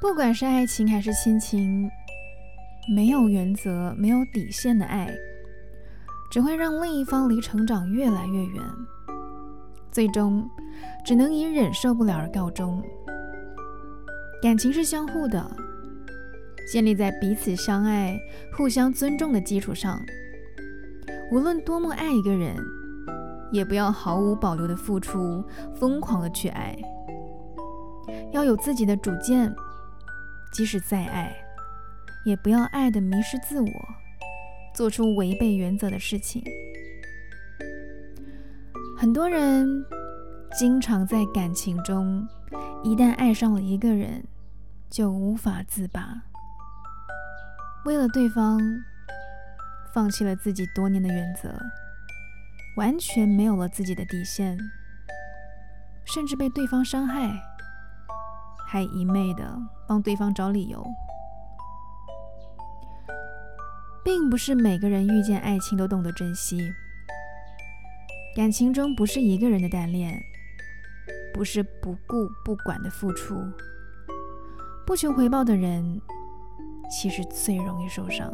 不管是爱情还是亲情，没有原则、没有底线的爱，只会让另一方离成长越来越远，最终只能以忍受不了而告终。感情是相互的，建立在彼此相爱、互相尊重的基础上。无论多么爱一个人，也不要毫无保留的付出，疯狂的去爱。要有自己的主见，即使再爱，也不要爱的迷失自我，做出违背原则的事情。很多人经常在感情中。一旦爱上了一个人，就无法自拔。为了对方，放弃了自己多年的原则，完全没有了自己的底线，甚至被对方伤害，还一昧的帮对方找理由。并不是每个人遇见爱情都懂得珍惜，感情中不是一个人的单恋。不是不顾不管的付出，不求回报的人，其实最容易受伤。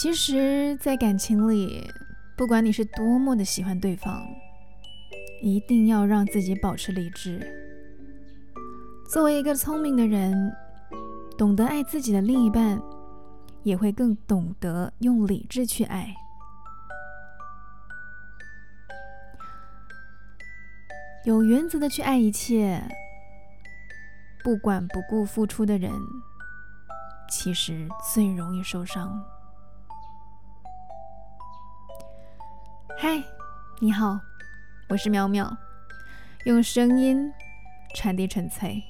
其实，在感情里，不管你是多么的喜欢对方。一定要让自己保持理智。作为一个聪明的人，懂得爱自己的另一半，也会更懂得用理智去爱。有原则的去爱一切，不管不顾付出的人，其实最容易受伤。嗨，你好。我是淼淼，用声音传递纯粹。